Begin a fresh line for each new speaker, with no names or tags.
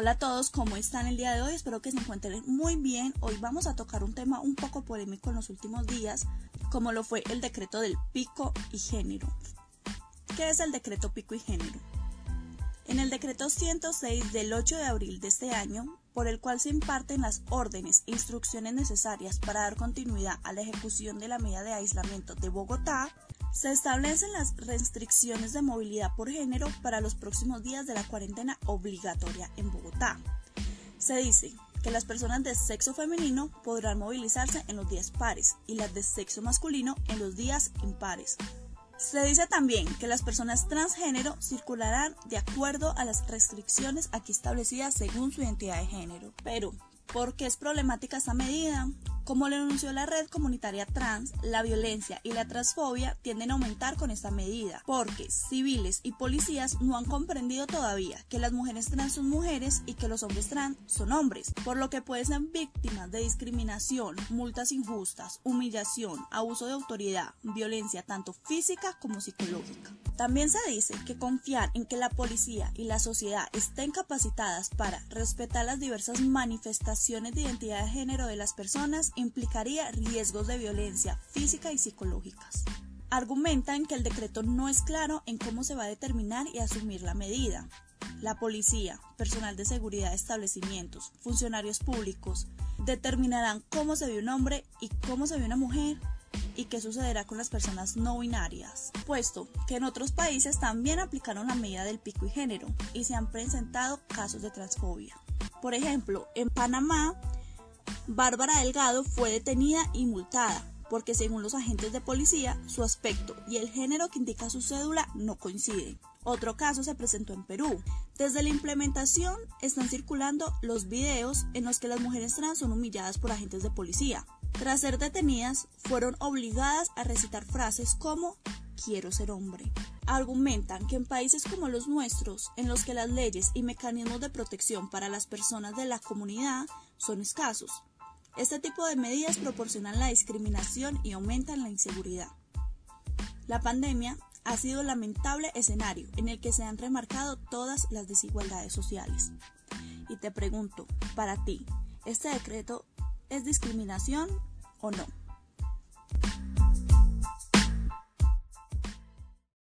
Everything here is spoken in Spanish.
Hola a todos, ¿cómo están el día de hoy? Espero que se encuentren muy bien. Hoy vamos a tocar un tema un poco polémico en los últimos días, como lo fue el decreto del pico y género. ¿Qué es el decreto pico y género? En el decreto 106 del 8 de abril de este año, por el cual se imparten las órdenes e instrucciones necesarias para dar continuidad a la ejecución de la medida de aislamiento de Bogotá, se establecen las restricciones de movilidad por género para los próximos días de la cuarentena obligatoria en Bogotá. Se dice que las personas de sexo femenino podrán movilizarse en los días pares y las de sexo masculino en los días impares. Se dice también que las personas transgénero circularán de acuerdo a las restricciones aquí establecidas según su identidad de género. Pero, ¿por qué es problemática esta medida? Como lo anunció la red comunitaria trans, la violencia y la transfobia tienden a aumentar con esta medida, porque civiles y policías no han comprendido todavía que las mujeres trans son mujeres y que los hombres trans son hombres, por lo que pueden ser víctimas de discriminación, multas injustas, humillación, abuso de autoridad, violencia tanto física como psicológica. También se dice que confiar en que la policía y la sociedad estén capacitadas para respetar las diversas manifestaciones de identidad de género de las personas implicaría riesgos de violencia física y psicológicas. Argumentan que el decreto no es claro en cómo se va a determinar y asumir la medida. La policía, personal de seguridad de establecimientos, funcionarios públicos, determinarán cómo se ve un hombre y cómo se ve una mujer y qué sucederá con las personas no binarias, puesto que en otros países también aplicaron la medida del pico y género y se han presentado casos de transfobia. Por ejemplo, en Panamá, Bárbara Delgado fue detenida y multada porque según los agentes de policía, su aspecto y el género que indica su cédula no coinciden. Otro caso se presentó en Perú. Desde la implementación están circulando los videos en los que las mujeres trans son humilladas por agentes de policía. Tras ser detenidas, fueron obligadas a recitar frases como quiero ser hombre. Argumentan que en países como los nuestros, en los que las leyes y mecanismos de protección para las personas de la comunidad son escasos, este tipo de medidas proporcionan la discriminación y aumentan la inseguridad. La pandemia ha sido lamentable escenario en el que se han remarcado todas las desigualdades sociales. Y te pregunto, para ti, ¿este decreto es discriminación o no?